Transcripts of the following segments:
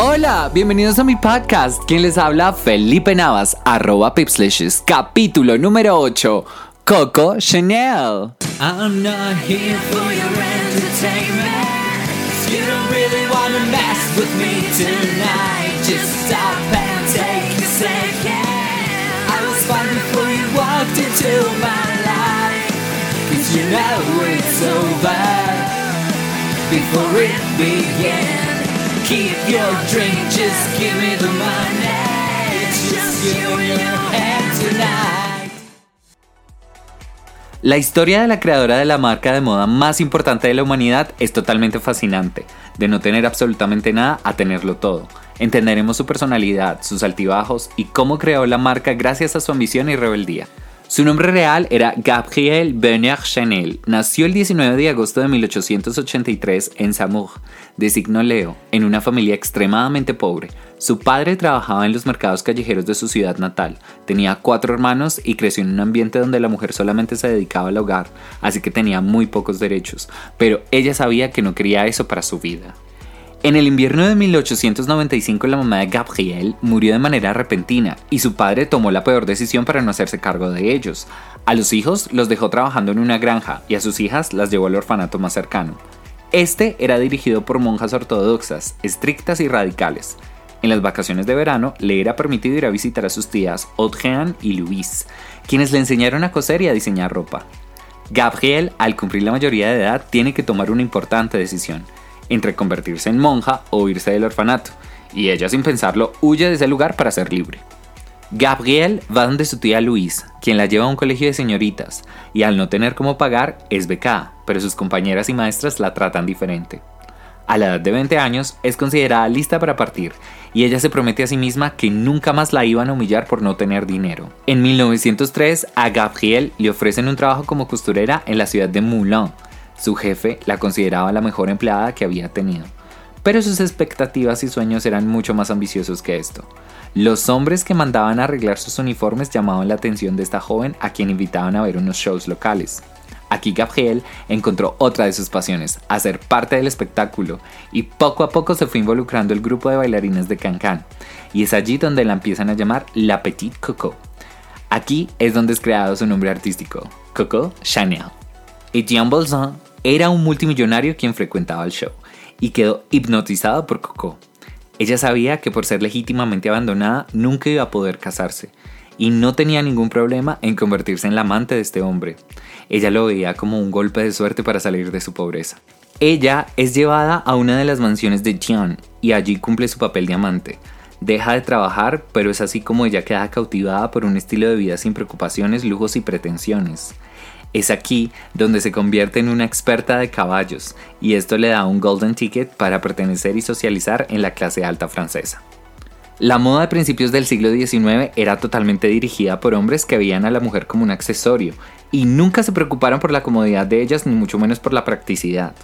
Hola, bienvenidos a mi podcast. Quien les habla, Felipe Navas, arroba Pipslishes, capítulo número 8, Coco Chanel. I'm not here for your entertainment. You don't really wanna mess with me tonight. Just stop and take a second. I was fine before you walked into my life. Cause you know it's over before it began. Keep your drink, just give me the money. La historia de la creadora de la marca de moda más importante de la humanidad es totalmente fascinante, de no tener absolutamente nada a tenerlo todo. Entenderemos su personalidad, sus altibajos y cómo creó la marca gracias a su ambición y rebeldía. Su nombre real era Gabrielle Bernard Chanel. Nació el 19 de agosto de 1883 en Samour, de signo Leo, en una familia extremadamente pobre. Su padre trabajaba en los mercados callejeros de su ciudad natal. Tenía cuatro hermanos y creció en un ambiente donde la mujer solamente se dedicaba al hogar, así que tenía muy pocos derechos, pero ella sabía que no quería eso para su vida. En el invierno de 1895 la mamá de Gabriel murió de manera repentina y su padre tomó la peor decisión para no hacerse cargo de ellos. A los hijos los dejó trabajando en una granja y a sus hijas las llevó al orfanato más cercano. Este era dirigido por monjas ortodoxas, estrictas y radicales. En las vacaciones de verano le era permitido ir a visitar a sus tías Audrey y Louise, quienes le enseñaron a coser y a diseñar ropa. Gabriel, al cumplir la mayoría de edad, tiene que tomar una importante decisión entre convertirse en monja o irse del orfanato, y ella sin pensarlo huye de ese lugar para ser libre. Gabrielle va donde su tía Louise, quien la lleva a un colegio de señoritas, y al no tener cómo pagar es becada, pero sus compañeras y maestras la tratan diferente. A la edad de 20 años es considerada lista para partir y ella se promete a sí misma que nunca más la iban a humillar por no tener dinero. En 1903 a Gabrielle le ofrecen un trabajo como costurera en la ciudad de Moulins, su jefe la consideraba la mejor empleada que había tenido. Pero sus expectativas y sueños eran mucho más ambiciosos que esto. Los hombres que mandaban arreglar sus uniformes llamaban la atención de esta joven a quien invitaban a ver unos shows locales. Aquí Gabriel encontró otra de sus pasiones, hacer parte del espectáculo, y poco a poco se fue involucrando el grupo de bailarinas de Cancan, y es allí donde la empiezan a llamar La Petite Coco. Aquí es donde es creado su nombre artístico, Coco Chanel. Etienne Bolzan era un multimillonario quien frecuentaba el show y quedó hipnotizado por Coco. Ella sabía que por ser legítimamente abandonada nunca iba a poder casarse y no tenía ningún problema en convertirse en la amante de este hombre. Ella lo veía como un golpe de suerte para salir de su pobreza. Ella es llevada a una de las mansiones de Jian y allí cumple su papel de amante. Deja de trabajar, pero es así como ella queda cautivada por un estilo de vida sin preocupaciones, lujos y pretensiones. Es aquí donde se convierte en una experta de caballos y esto le da un golden ticket para pertenecer y socializar en la clase alta francesa. La moda de principios del siglo XIX era totalmente dirigida por hombres que veían a la mujer como un accesorio y nunca se preocuparon por la comodidad de ellas ni mucho menos por la practicidad.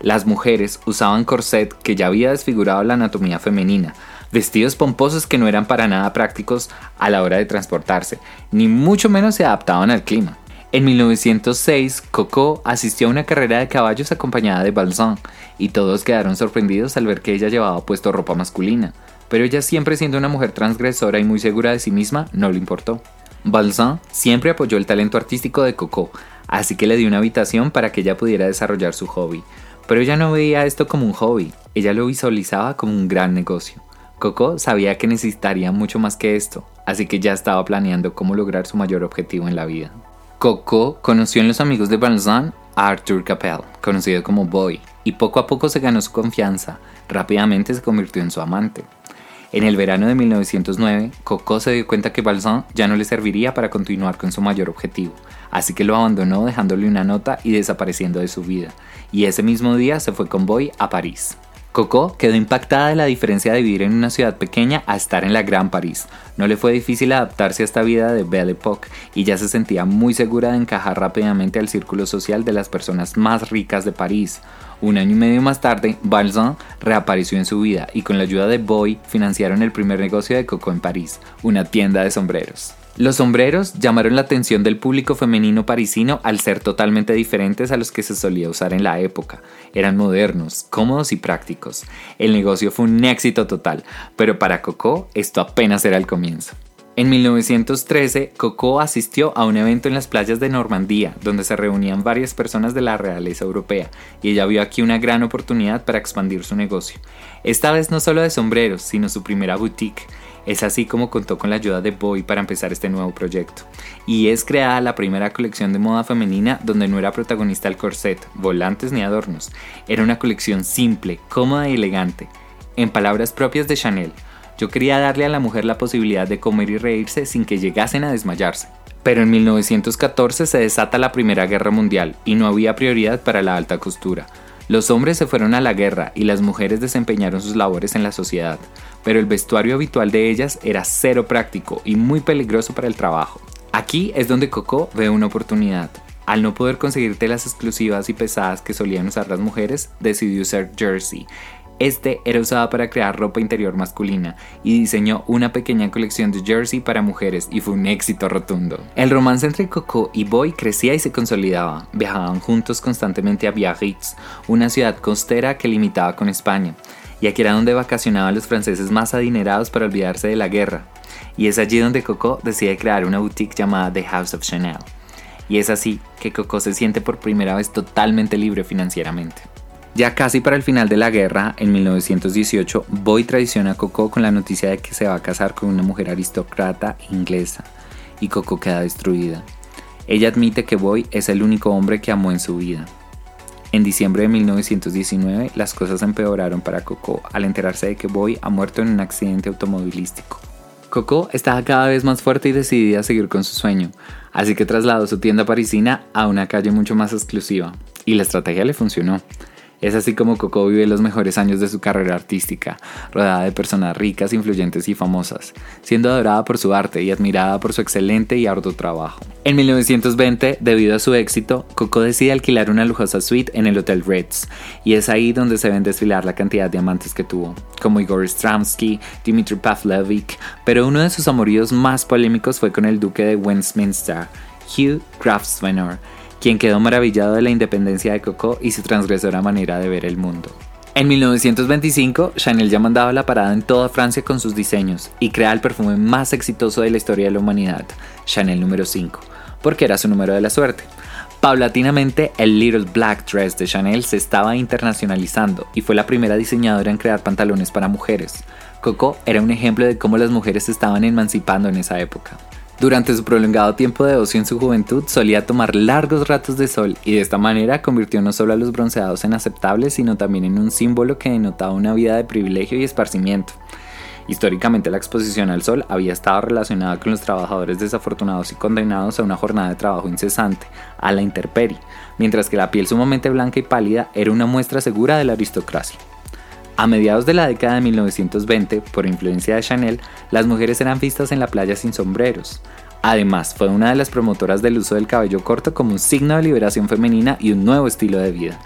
Las mujeres usaban corset que ya había desfigurado la anatomía femenina, vestidos pomposos que no eran para nada prácticos a la hora de transportarse, ni mucho menos se adaptaban al clima. En 1906, Coco asistió a una carrera de caballos acompañada de Balzan, y todos quedaron sorprendidos al ver que ella llevaba puesto ropa masculina, pero ella siempre siendo una mujer transgresora y muy segura de sí misma, no le importó. Balzan siempre apoyó el talento artístico de Coco, así que le dio una habitación para que ella pudiera desarrollar su hobby. Pero ella no veía esto como un hobby, ella lo visualizaba como un gran negocio. Coco sabía que necesitaría mucho más que esto, así que ya estaba planeando cómo lograr su mayor objetivo en la vida. Coco conoció en los amigos de Balzan a Arthur Capel, conocido como Boy, y poco a poco se ganó su confianza. Rápidamente se convirtió en su amante. En el verano de 1909, Coco se dio cuenta que Balzan ya no le serviría para continuar con su mayor objetivo, así que lo abandonó dejándole una nota y desapareciendo de su vida, y ese mismo día se fue con Boy a París. Coco quedó impactada de la diferencia de vivir en una ciudad pequeña a estar en la Gran París. No le fue difícil adaptarse a esta vida de Belle Époque y ya se sentía muy segura de encajar rápidamente al círculo social de las personas más ricas de París. Un año y medio más tarde, Balzan reapareció en su vida y con la ayuda de Boy financiaron el primer negocio de Coco en París, una tienda de sombreros. Los sombreros llamaron la atención del público femenino parisino al ser totalmente diferentes a los que se solía usar en la época. Eran modernos, cómodos y prácticos. El negocio fue un éxito total, pero para Coco esto apenas era el comienzo. En 1913, Coco asistió a un evento en las playas de Normandía, donde se reunían varias personas de la realeza europea, y ella vio aquí una gran oportunidad para expandir su negocio. Esta vez no solo de sombreros, sino su primera boutique, es así como contó con la ayuda de Boy para empezar este nuevo proyecto. Y es creada la primera colección de moda femenina donde no era protagonista el corset, volantes ni adornos. Era una colección simple, cómoda y elegante. En palabras propias de Chanel, yo quería darle a la mujer la posibilidad de comer y reírse sin que llegasen a desmayarse. Pero en 1914 se desata la Primera Guerra Mundial y no había prioridad para la alta costura. Los hombres se fueron a la guerra y las mujeres desempeñaron sus labores en la sociedad pero el vestuario habitual de ellas era cero práctico y muy peligroso para el trabajo. Aquí es donde Coco ve una oportunidad. Al no poder conseguir telas exclusivas y pesadas que solían usar las mujeres, decidió usar jersey. Este era usado para crear ropa interior masculina y diseñó una pequeña colección de jersey para mujeres y fue un éxito rotundo. El romance entre Coco y Boy crecía y se consolidaba. Viajaban juntos constantemente a Biarritz, una ciudad costera que limitaba con España y aquí era donde vacacionaban los franceses más adinerados para olvidarse de la guerra. Y es allí donde Coco decide crear una boutique llamada The House of Chanel. Y es así que Coco se siente por primera vez totalmente libre financieramente. Ya casi para el final de la guerra, en 1918, Boy traiciona a Coco con la noticia de que se va a casar con una mujer aristócrata inglesa, y Coco queda destruida. Ella admite que Boy es el único hombre que amó en su vida, en diciembre de 1919, las cosas empeoraron para Coco al enterarse de que Boy ha muerto en un accidente automovilístico. Coco estaba cada vez más fuerte y decidida a seguir con su sueño, así que trasladó su tienda parisina a una calle mucho más exclusiva, y la estrategia le funcionó. Es así como Coco vive los mejores años de su carrera artística, rodeada de personas ricas, influyentes y famosas, siendo adorada por su arte y admirada por su excelente y arduo trabajo. En 1920, debido a su éxito, Coco decide alquilar una lujosa suite en el Hotel Ritz, y es ahí donde se ven desfilar la cantidad de amantes que tuvo, como Igor Stramsky, Dmitry Pavlovich, pero uno de sus amoríos más polémicos fue con el duque de Westminster, Hugh Grafsvenor, quien quedó maravillado de la independencia de Coco y su transgresora manera de ver el mundo. En 1925, Chanel ya mandaba la parada en toda Francia con sus diseños y crea el perfume más exitoso de la historia de la humanidad, Chanel número 5, porque era su número de la suerte. Paulatinamente, el Little Black Dress de Chanel se estaba internacionalizando y fue la primera diseñadora en crear pantalones para mujeres. Coco era un ejemplo de cómo las mujeres se estaban emancipando en esa época. Durante su prolongado tiempo de ocio en su juventud, solía tomar largos ratos de sol y de esta manera convirtió no solo a los bronceados en aceptables, sino también en un símbolo que denotaba una vida de privilegio y esparcimiento. Históricamente la exposición al sol había estado relacionada con los trabajadores desafortunados y condenados a una jornada de trabajo incesante, a la intemperie, mientras que la piel sumamente blanca y pálida era una muestra segura de la aristocracia. A mediados de la década de 1920, por influencia de Chanel, las mujeres eran vistas en la playa sin sombreros. Además, fue una de las promotoras del uso del cabello corto como un signo de liberación femenina y un nuevo estilo de vida.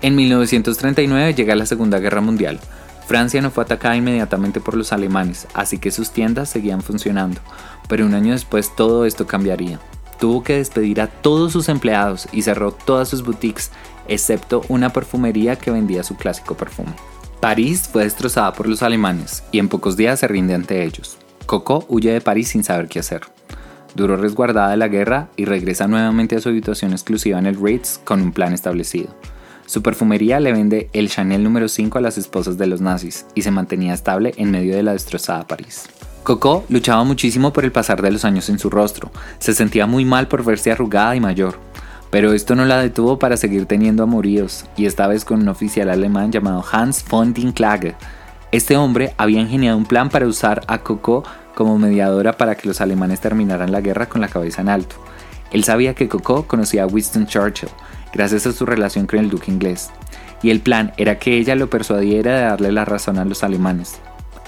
En 1939 llega la Segunda Guerra Mundial. Francia no fue atacada inmediatamente por los alemanes, así que sus tiendas seguían funcionando, pero un año después todo esto cambiaría. Tuvo que despedir a todos sus empleados y cerró todas sus boutiques, excepto una perfumería que vendía su clásico perfume. París fue destrozada por los alemanes y en pocos días se rinde ante ellos. Coco huye de París sin saber qué hacer. Duró resguardada de la guerra y regresa nuevamente a su habitación exclusiva en el Ritz con un plan establecido. Su perfumería le vende el Chanel número 5 a las esposas de los nazis y se mantenía estable en medio de la destrozada París. Coco luchaba muchísimo por el pasar de los años en su rostro, se sentía muy mal por verse arrugada y mayor, pero esto no la detuvo para seguir teniendo amoríos, y esta vez con un oficial alemán llamado Hans von Dinklage. Este hombre había ingeniado un plan para usar a Coco como mediadora para que los alemanes terminaran la guerra con la cabeza en alto. Él sabía que Coco conocía a Winston Churchill, gracias a su relación con el duque inglés, y el plan era que ella lo persuadiera de darle la razón a los alemanes.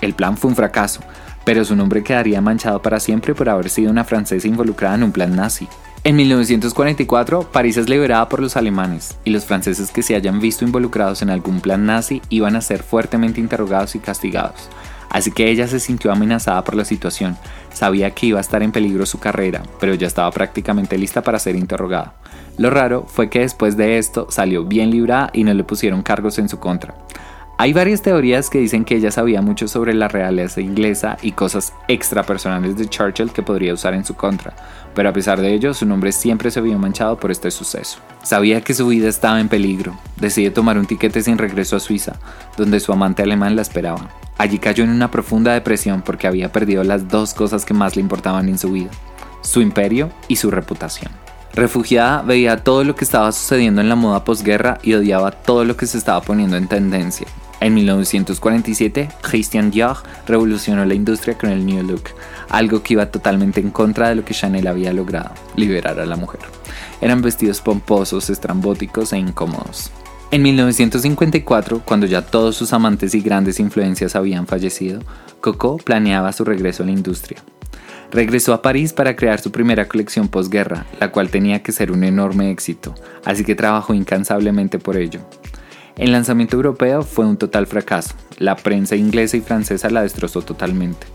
El plan fue un fracaso, pero su nombre quedaría manchado para siempre por haber sido una francesa involucrada en un plan nazi. En 1944, París es liberada por los alemanes y los franceses que se hayan visto involucrados en algún plan nazi iban a ser fuertemente interrogados y castigados. Así que ella se sintió amenazada por la situación, Sabía que iba a estar en peligro su carrera, pero ya estaba prácticamente lista para ser interrogada. Lo raro fue que después de esto salió bien librada y no le pusieron cargos en su contra. Hay varias teorías que dicen que ella sabía mucho sobre la realeza inglesa y cosas extrapersonales de Churchill que podría usar en su contra, pero a pesar de ello su nombre siempre se vio manchado por este suceso. Sabía que su vida estaba en peligro, decide tomar un tiquete sin regreso a Suiza, donde su amante alemán la esperaba. Allí cayó en una profunda depresión porque había perdido las dos cosas que más le importaban en su vida, su imperio y su reputación. Refugiada, veía todo lo que estaba sucediendo en la moda posguerra y odiaba todo lo que se estaba poniendo en tendencia. En 1947, Christian Dior revolucionó la industria con el New Look, algo que iba totalmente en contra de lo que Chanel había logrado, liberar a la mujer. Eran vestidos pomposos, estrambóticos e incómodos. En 1954, cuando ya todos sus amantes y grandes influencias habían fallecido, Coco planeaba su regreso a la industria. Regresó a París para crear su primera colección posguerra, la cual tenía que ser un enorme éxito, así que trabajó incansablemente por ello. El lanzamiento europeo fue un total fracaso. La prensa inglesa y francesa la destrozó totalmente.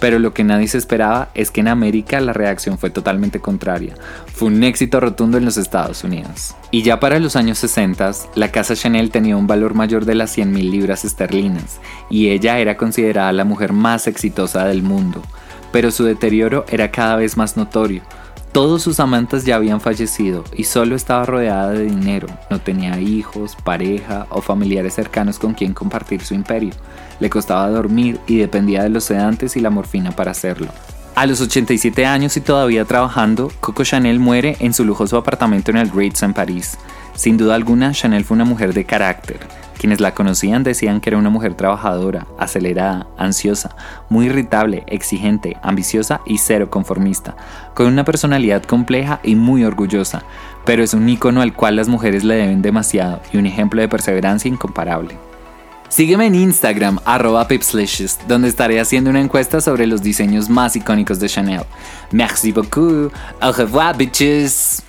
Pero lo que nadie se esperaba es que en América la reacción fue totalmente contraria. Fue un éxito rotundo en los Estados Unidos. Y ya para los años 60, la casa Chanel tenía un valor mayor de las 100.000 libras esterlinas, y ella era considerada la mujer más exitosa del mundo. Pero su deterioro era cada vez más notorio todos sus amantes ya habían fallecido y solo estaba rodeada de dinero. No tenía hijos, pareja o familiares cercanos con quien compartir su imperio. Le costaba dormir y dependía de los sedantes y la morfina para hacerlo. A los 87 años y todavía trabajando, Coco Chanel muere en su lujoso apartamento en el Ritz en París. Sin duda alguna, Chanel fue una mujer de carácter. Quienes la conocían decían que era una mujer trabajadora, acelerada, ansiosa, muy irritable, exigente, ambiciosa y cero conformista, con una personalidad compleja y muy orgullosa, pero es un icono al cual las mujeres le deben demasiado y un ejemplo de perseverancia incomparable. Sígueme en Instagram, arroba pipslicious, donde estaré haciendo una encuesta sobre los diseños más icónicos de Chanel. Merci beaucoup, au revoir bitches.